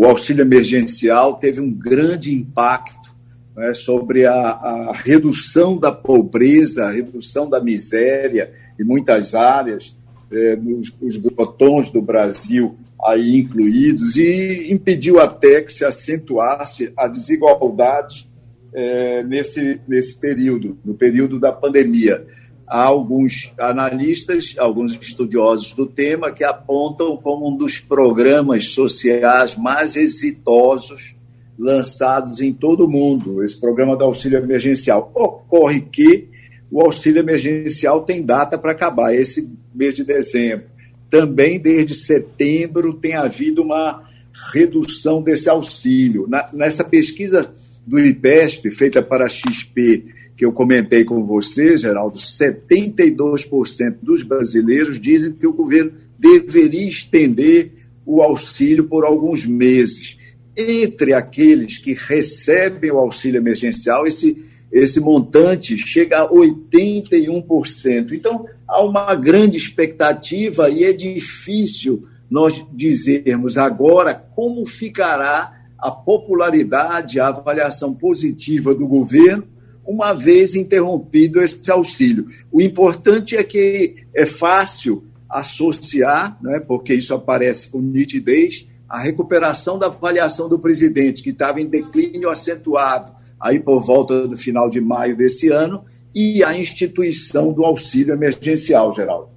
o auxílio emergencial teve um grande impacto né, sobre a, a, redução da pobreza, a redução da miséria em muitas áreas, é, nos os grotões do Brasil aí incluídos, e impediu até que se acentuasse a desigualdade é, nesse, nesse período, no período da pandemia. Há alguns analistas, alguns estudiosos do tema, que apontam como um dos programas sociais mais exitosos lançados em todo o mundo, esse programa do auxílio emergencial. Ocorre que o auxílio emergencial tem data para acabar, esse mês de dezembro. Também desde setembro tem havido uma redução desse auxílio. Na, nessa pesquisa do IPESP, feita para a XP, que eu comentei com você, Geraldo, 72% dos brasileiros dizem que o governo deveria estender o auxílio por alguns meses entre aqueles que recebem o auxílio emergencial, esse, esse montante chega a 81%. Então, há uma grande expectativa e é difícil nós dizermos agora como ficará a popularidade, a avaliação positiva do governo, uma vez interrompido esse auxílio. O importante é que é fácil associar, né, porque isso aparece com nitidez, a recuperação da avaliação do presidente, que estava em declínio acentuado aí por volta do final de maio desse ano, e a instituição do auxílio emergencial, Geraldo.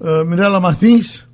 Uh, Mirela Martins.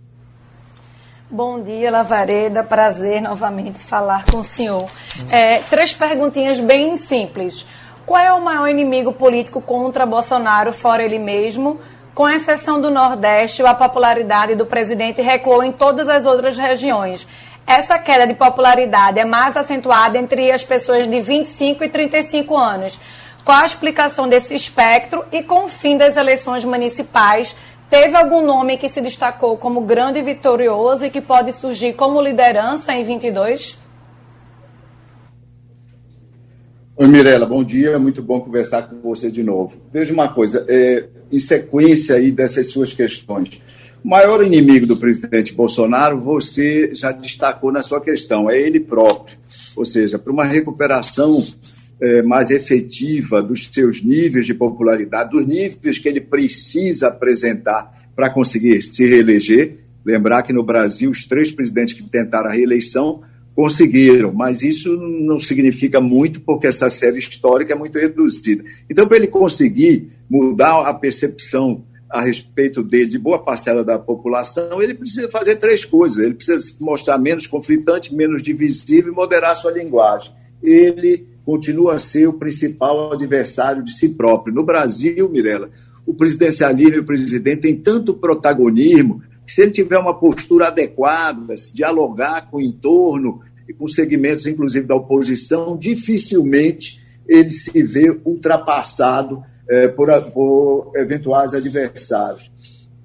Bom dia, Lavareda. Prazer novamente falar com o senhor. É, três perguntinhas bem simples. Qual é o maior inimigo político contra Bolsonaro, fora ele mesmo? Com exceção do Nordeste, a popularidade do presidente recuou em todas as outras regiões. Essa queda de popularidade é mais acentuada entre as pessoas de 25 e 35 anos. Qual a explicação desse espectro e com o fim das eleições municipais, teve algum nome que se destacou como grande vitorioso e que pode surgir como liderança em 22? Oi, Mirela, bom dia, muito bom conversar com você de novo. Veja uma coisa, é, em sequência aí dessas suas questões, o maior inimigo do presidente Bolsonaro, você já destacou na sua questão, é ele próprio. Ou seja, para uma recuperação é, mais efetiva dos seus níveis de popularidade, dos níveis que ele precisa apresentar para conseguir se reeleger. Lembrar que no Brasil, os três presidentes que tentaram a reeleição conseguiram, mas isso não significa muito, porque essa série histórica é muito reduzida. Então, para ele conseguir mudar a percepção a respeito dele, de boa parcela da população, ele precisa fazer três coisas. Ele precisa se mostrar menos conflitante, menos divisível e moderar sua linguagem. Ele continua a ser o principal adversário de si próprio. No Brasil, Mirella, o presidencialismo e o presidente têm tanto protagonismo que, se ele tiver uma postura adequada, se dialogar com o entorno e com segmentos, inclusive, da oposição, dificilmente ele se vê ultrapassado é, por, por, eventuais adversários.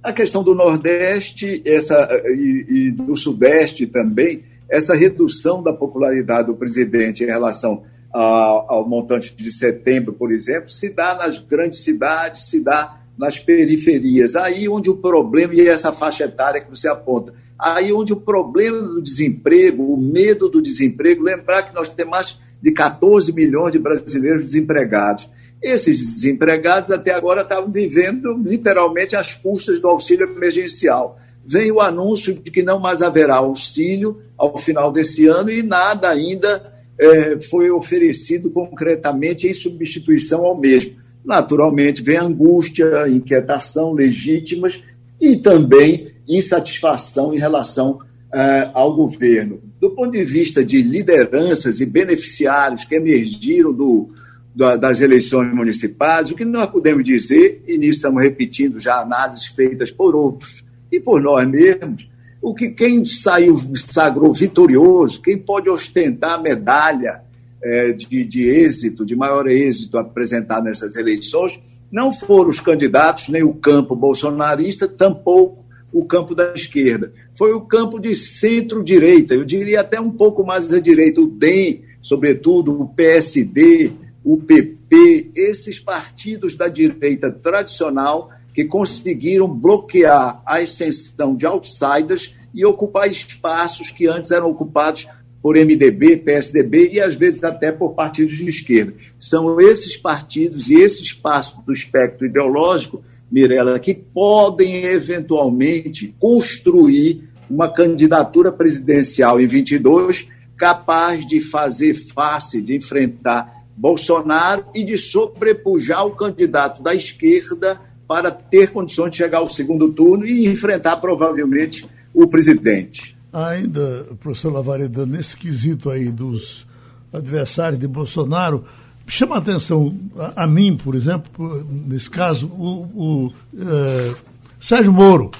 A questão do Nordeste essa, e, e, do Sudeste também, essa redução da popularidade do presidente em relação ao montante de setembro, por exemplo, se dá nas grandes cidades, se dá nas periferias. Aí onde o problema, e essa faixa etária que você aponta, aí onde o problema do desemprego, o medo do desemprego, lembrar que nós temos mais de 14 milhões de brasileiros desempregados. Esses desempregados até agora estavam vivendo literalmente às custas do auxílio emergencial. Vem o anúncio de que não mais haverá auxílio ao final desse ano e nada ainda é, foi oferecido concretamente em substituição ao mesmo. Naturalmente, vem angústia, inquietação legítimas e também insatisfação em relação é, ao governo. Do ponto de vista de lideranças e beneficiários que emergiram do, das eleições municipais, o que nós podemos dizer, e nisso estamos repetindo já análises feitas por outros e por nós mesmos, o que quem saiu, sagrou vitorioso, quem pode ostentar a medalha é, de, de êxito, de maior êxito apresentado nessas eleições, não foram os candidatos, nem o campo bolsonarista, tampouco o campo da esquerda. Foi o campo de centro-direita, eu diria até um pouco mais à direita, o DEM, sobretudo o PSD, o PP, esses partidos da direita tradicional que conseguiram bloquear a ascensão de outsiders e ocupar espaços que antes eram ocupados por MDB, PSDB e às vezes até por partidos de esquerda. São esses partidos e esse espaço do espectro ideológico, Mirella, que podem eventualmente construir uma candidatura presidencial em 22 capaz de fazer face, de enfrentar Bolsonaro e de sobrepujar o candidato da esquerda para ter condições de chegar ao segundo turno e enfrentar provavelmente o presidente. Ainda, professor Lavareda, nesse quesito aí dos adversários de Bolsonaro, chama a atenção a, a mim, por exemplo, nesse caso, o, o uh, Sérgio Moro,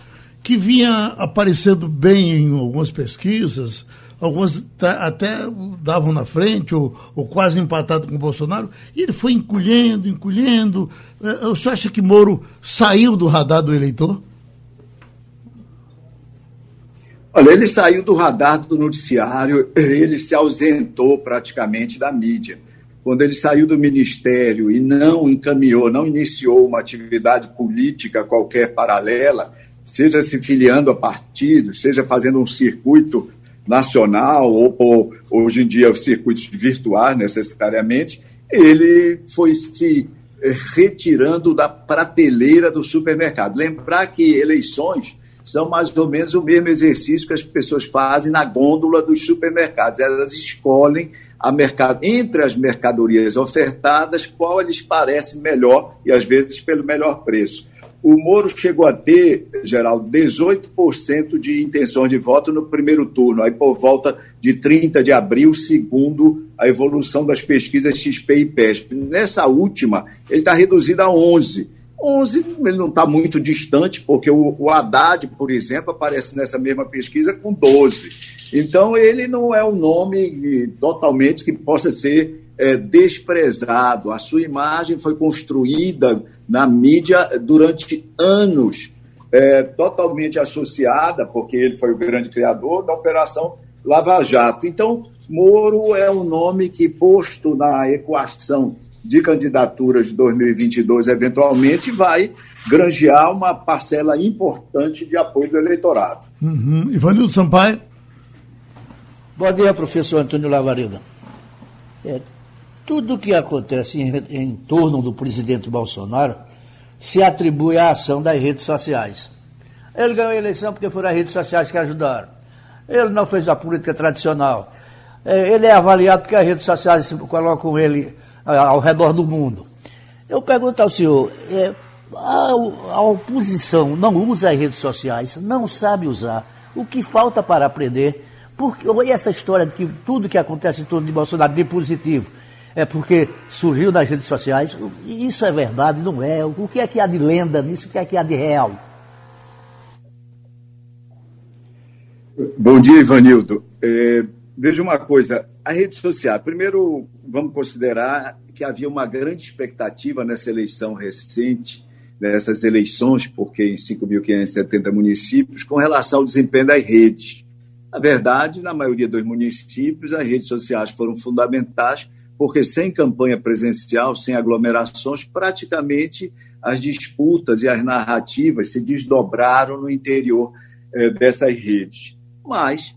que vinha aparecendo bem em algumas pesquisas, algumas até davam na frente, ou, ou quase empatado com o Bolsonaro, e ele foi encolhendo, encolhendo. É, o senhor acha que Moro saiu do radar do eleitor? Olha, ele saiu do radar do noticiário, (laughs) ele se ausentou praticamente da mídia. Quando ele saiu do ministério e não encaminhou, não iniciou uma atividade política qualquer paralela, seja se filiando a partidos, seja fazendo um circuito nacional ou, ou hoje em dia circuitos virtuais necessariamente, ele foi se eh, retirando da prateleira do supermercado. Lembrar que eleições são mais ou menos o mesmo exercício que as pessoas fazem na gôndola dos supermercados. Elas escolhem a mercado, entre as mercadorias ofertadas qual lhes parece melhor e às vezes pelo melhor preço. O Moro chegou a ter, Geraldo, 18% de intenção de voto no primeiro turno, aí por volta de 30 de abril, segundo a evolução das pesquisas XP e PESP. Nessa última, ele está reduzido a 11%. 11, ele não está muito distante, porque o, o Haddad, por exemplo, aparece nessa mesma pesquisa com 12. Então, ele não é um nome totalmente que possa ser é, desprezado. A sua imagem foi construída na mídia durante anos, é, totalmente associada, porque ele foi o grande criador da Operação Lava Jato. Então, Moro é um nome que, posto na equação de candidaturas de 2022, eventualmente, vai granjear uma parcela importante de apoio do eleitorado. Uhum. Ivanildo Sampaio. Bom dia, professor Antônio Lavareda. É, tudo que acontece em, em torno do presidente Bolsonaro se atribui à ação das redes sociais. Ele ganhou a eleição porque foram as redes sociais que ajudaram. Ele não fez a política tradicional. É, ele é avaliado porque as redes sociais colocam ele ao redor do mundo. Eu pergunto ao senhor, é, a, oposição não usa as redes sociais, não sabe usar. O que falta para aprender? Porque essa história de que tudo que acontece em torno de Bolsonaro de positivo é porque surgiu nas redes sociais. Isso é verdade, não é? O que é que há de lenda nisso? O que é que há de real? Bom dia, Ivanildo. É, veja uma coisa, a rede social, primeiro vamos considerar que havia uma grande expectativa nessa eleição recente, nessas eleições, porque em 5.570 municípios, com relação ao desempenho das redes. Na verdade, na maioria dos municípios, as redes sociais foram fundamentais porque sem campanha presencial, sem aglomerações, praticamente as disputas e as narrativas se desdobraram no interior eh, dessas redes. Mas,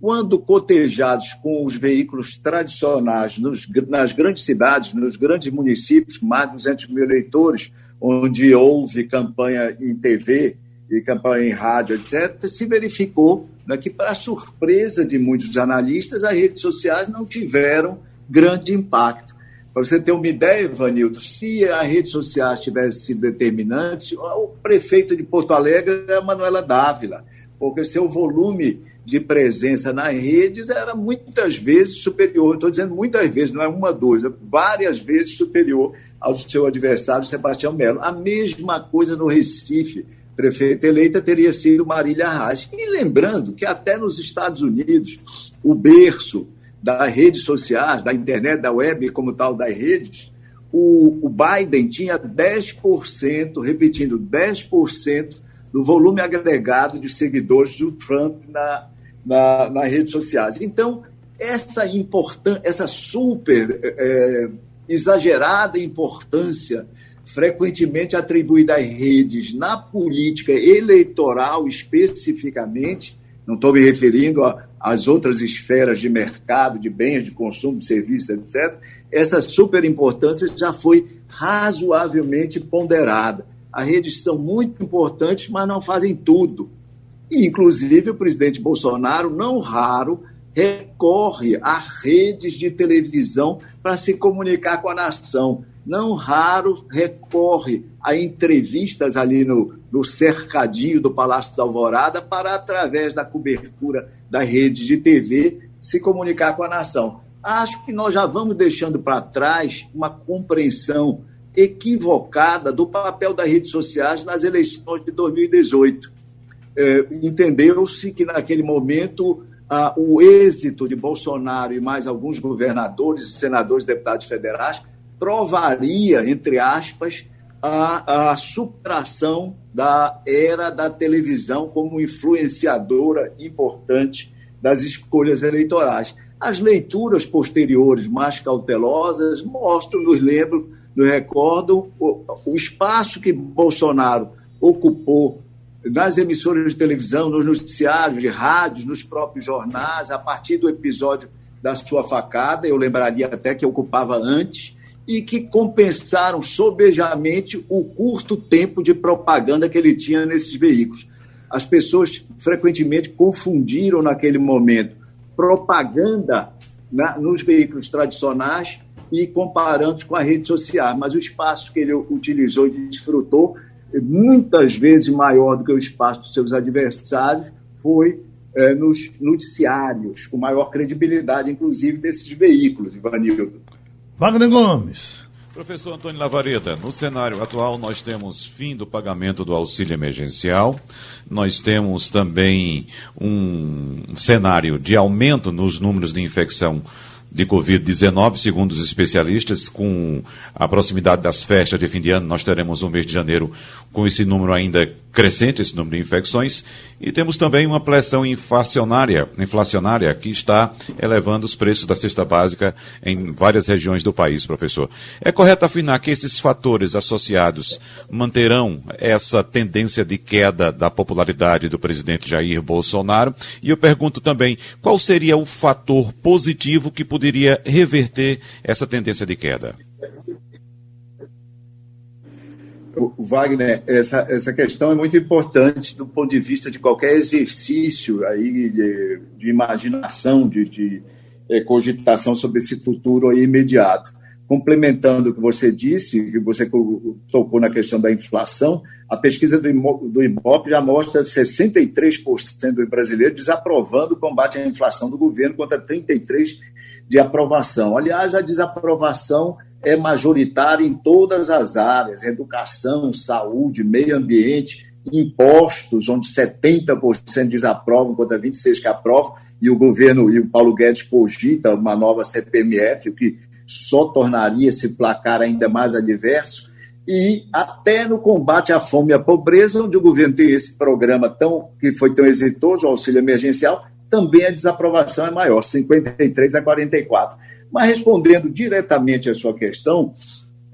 quando cotejados com os veículos tradicionais nos, nas grandes cidades, nos grandes municípios, mais de 200 mil eleitores, onde houve campanha em TV e campanha em rádio, etc., se verificou né, que, para surpresa de muitos analistas, as redes sociais não tiveram grande impacto. Para você ter uma ideia, Ivanildo, se as redes sociais tivessem sido determinantes, o prefeito de Porto Alegre é a Manuela Dávila, porque seu volume de presença nas redes era muitas vezes superior, estou dizendo muitas vezes, não é uma, duas, é várias vezes superior ao seu adversário Sebastião Melo. A mesma coisa no Recife. Prefeita eleita teria sido Marília Reis. E lembrando que até nos Estados Unidos, o berço das redes sociais, da internet, da web, como tal, das redes, o, o Biden tinha 10%, repetindo, 10% do volume agregado de seguidores do Trump na, na, nas redes sociais. Então, essa importância, essa super é, exagerada importância frequentemente atribuída às redes na política eleitoral especificamente, não estou me referindo às outras esferas de mercado, de bens, de consumo, de serviços, etc., essa superimportância já foi razoavelmente ponderada. As redes são muito importantes, mas não fazem tudo. E, inclusive, o presidente Bolsonaro, não raro, recorre a redes de televisão para se comunicar com a nação. Não raro recorre a entrevistas ali no, no cercadinho do Palácio da Alvorada para, através da cobertura das redes de TV, se comunicar com a nação. Acho que nós já vamos deixando para trás uma compreensão equivocada do papel das redes sociais nas eleições de 2018. É, Entendeu-se que, naquele momento, ah, o êxito de Bolsonaro e mais alguns governadores, senadores, deputados federais provaria, entre aspas, a, a superação da era da televisão como influenciadora importante das escolhas eleitorais. As leituras posteriores, mais cautelosas, mostram, nos lembram, nos recordam o, o espaço que Bolsonaro ocupou nas emissoras de televisão, nos noticiários de rádios, nos próprios jornais, a partir do episódio da sua facada, eu lembraria até que ocupava antes, e que compensaram sobejamente o curto tempo de propaganda que ele tinha nesses veículos. As pessoas frequentemente confundiram naquele momento propaganda na, nos veículos tradicionais e comparando com a rede social, mas o espaço que ele utilizou e desfrutou muitas vezes maior do que o espaço dos seus adversários, foi é, nos noticiários, com maior credibilidade, inclusive, desses veículos, Ivanildo. Wagner Gomes. Professor Antônio Lavareda, no cenário atual nós temos fim do pagamento do auxílio emergencial, nós temos também um cenário de aumento nos números de infecção de Covid-19, segundo os especialistas, com a proximidade das festas de fim de ano, nós teremos um mês de janeiro com esse número ainda crescente, esse número de infecções, e temos também uma pressão inflacionária, inflacionária que está elevando os preços da cesta básica em várias regiões do país, professor. É correto afirmar que esses fatores associados manterão essa tendência de queda da popularidade do presidente Jair Bolsonaro? E eu pergunto também, qual seria o fator positivo que poderia reverter essa tendência de queda? Wagner, essa, essa questão é muito importante do ponto de vista de qualquer exercício aí de, de imaginação, de, de é, cogitação sobre esse futuro aí imediato. Complementando o que você disse, que você tocou na questão da inflação, a pesquisa do, do IBOP já mostra 63% dos brasileiros desaprovando o combate à inflação do governo contra 33% de aprovação. Aliás, a desaprovação é majoritária em todas as áreas: educação, saúde, meio ambiente, impostos, onde 70% desaprovam contra 26% que aprovam, e o governo e o Paulo Guedes cogita uma nova CPMF, o que só tornaria esse placar ainda mais adverso. E até no combate à fome e à pobreza, onde o governo tem esse programa tão, que foi tão exitoso, o auxílio emergencial, também a desaprovação é maior, 53 a 44. Mas respondendo diretamente à sua questão,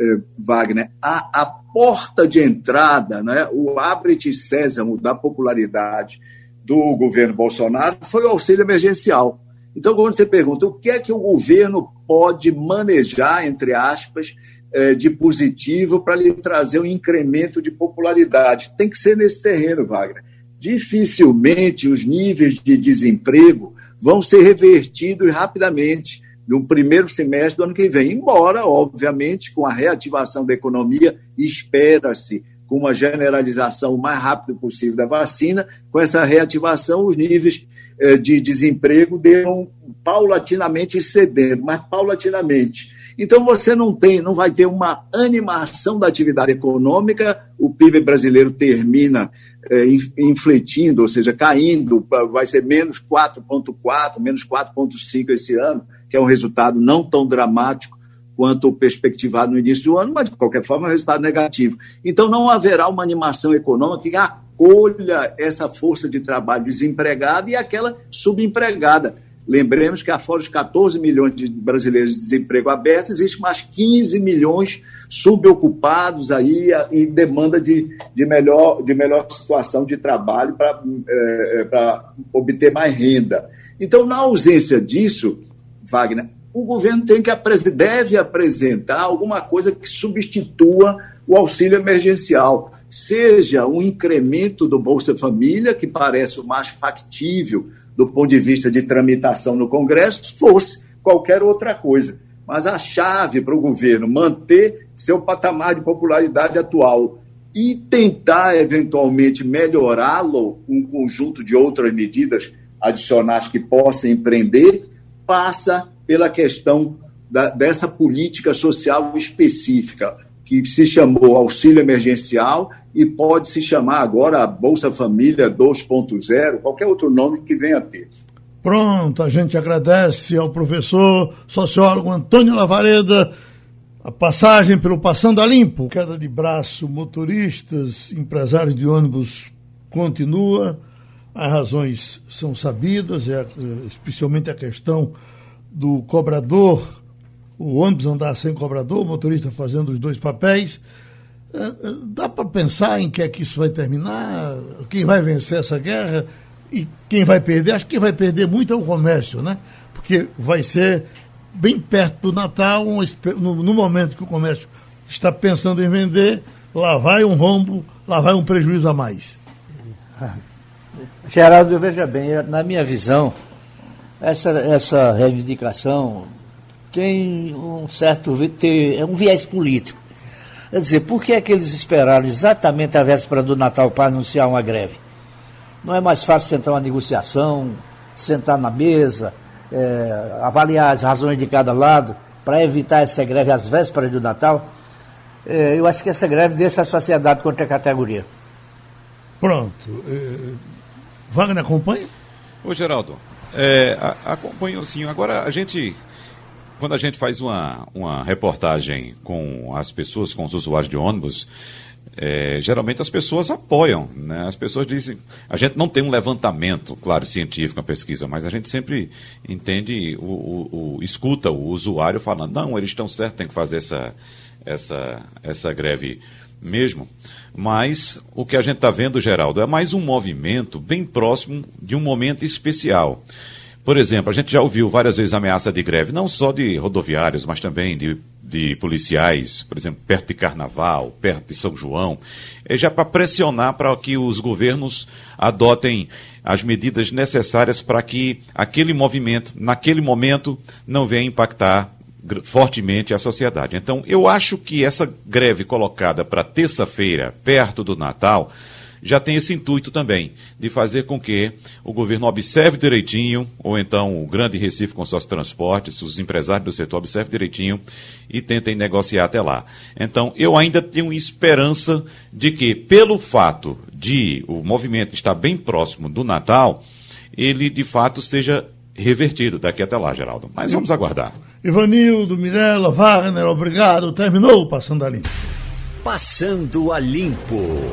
eh, Wagner, a, a, porta de entrada, né, o abre-te sésamo da popularidade do governo Bolsonaro foi o auxílio emergencial. Então, quando você pergunta o que é que o governo pode manejar, entre aspas, eh, de positivo para lhe trazer um incremento de popularidade, tem que ser nesse terreno, Wagner. Dificilmente os níveis de desemprego vão ser revertidos rapidamente no primeiro semestre do ano que vem. Embora, obviamente, com a reativação da economia, espera-se com uma generalização o mais rápido possível da vacina, com essa reativação, os níveis eh, de desemprego devam paulatinamente cedendo, mas paulatinamente. Então você não tem, não vai ter uma animação da atividade econômica, o PIB brasileiro termina é, infletindo, ou seja, caindo, vai ser menos 4,4, menos 4,5 esse ano, que é um resultado não tão dramático quanto perspectivado no início do ano, mas de qualquer forma é um resultado negativo. Então não haverá uma animação econômica que acolha essa força de trabalho desempregada e aquela subempregada. Lembremos que, fora os 14 milhões de brasileiros de desemprego aberto, existe mais 15 milhões subocupados aí em demanda de, de, melhor, de melhor situação de trabalho para é obter mais renda. Então, na ausência disso, Wagner, o governo tem que deve apresentar alguma coisa que substitua o auxílio emergencial, seja um incremento do Bolsa Família, que parece o mais factível do ponto de vista de tramitação no Congresso, fosse qualquer outra coisa. Mas a chave para o governo manter seu patamar de popularidade atual e tentar, eventualmente, melhorá-lo, um conjunto de outras medidas adicionais que possa empreender, passa pela questão da, dessa política social específica, que se chamou auxílio emergencial e pode se chamar agora Bolsa Família 2.0, qualquer outro nome que venha a ter. Pronto, a gente agradece ao professor sociólogo Antônio Lavareda a passagem pelo Passando a Limpo. Queda de braço, motoristas, empresários de ônibus continua. As razões são sabidas, é, especialmente a questão do cobrador, o ônibus andar sem cobrador, o motorista fazendo os dois papéis. É, é, dá para pensar em que é que isso vai terminar? Quem vai vencer essa guerra e quem vai perder? Acho que quem vai perder muito é o comércio, né? Porque vai ser bem perto do Natal, no momento que o comércio está pensando em vender, lá vai um rombo, lá vai um prejuízo a mais. (laughs) Geraldo, veja bem, na minha visão, essa, essa reivindicação tem um certo tem, é um viés político. Quer dizer, por que é que eles esperaram exatamente a véspera do Natal para anunciar uma greve? Não é mais fácil tentar uma negociação, sentar na mesa, é, avaliar as razões de cada lado para evitar essa greve às vésperas do Natal? É, eu acho que essa greve deixa a sociedade contra a categoria. Pronto. É, Wagner acompanha? Ô, Geraldo, é, acompanho sim. Agora, a gente quando a gente faz uma, uma reportagem com as pessoas, com os usuários de ônibus, é, geralmente as pessoas apoiam, né? As pessoas dizem, a gente não tem um levantamento, claro, científico, uma pesquisa, mas a gente sempre entende, o, o, o escuta o usuário falando, não, eles estão certos, tem que fazer essa, essa, essa greve mesmo. Mas o que a gente está vendo, Geraldo, é mais um movimento bem próximo de um momento especial. Por exemplo, a gente já ouviu várias vezes ameaça de greve, não só de rodoviários, mas também de, de policiais, por exemplo, perto de Carnaval, perto de São João, é já para pressionar para que os governos adotem as medidas necessárias para que aquele movimento, naquele momento, não venha impactar fortemente a sociedade. Então, eu acho que essa greve colocada para terça-feira, perto do Natal, já tem esse intuito também, de fazer com que o governo observe direitinho, ou então o Grande Recife Consórcio Transportes, os empresários do setor observem direitinho e tentem negociar até lá. Então, eu ainda tenho esperança de que, pelo fato de o movimento estar bem próximo do Natal, ele de fato seja revertido daqui até lá, Geraldo. Mas vamos aguardar. Ivanildo, Mirella, Wagner, obrigado. Terminou Passando a Limpo. Passando a Limpo.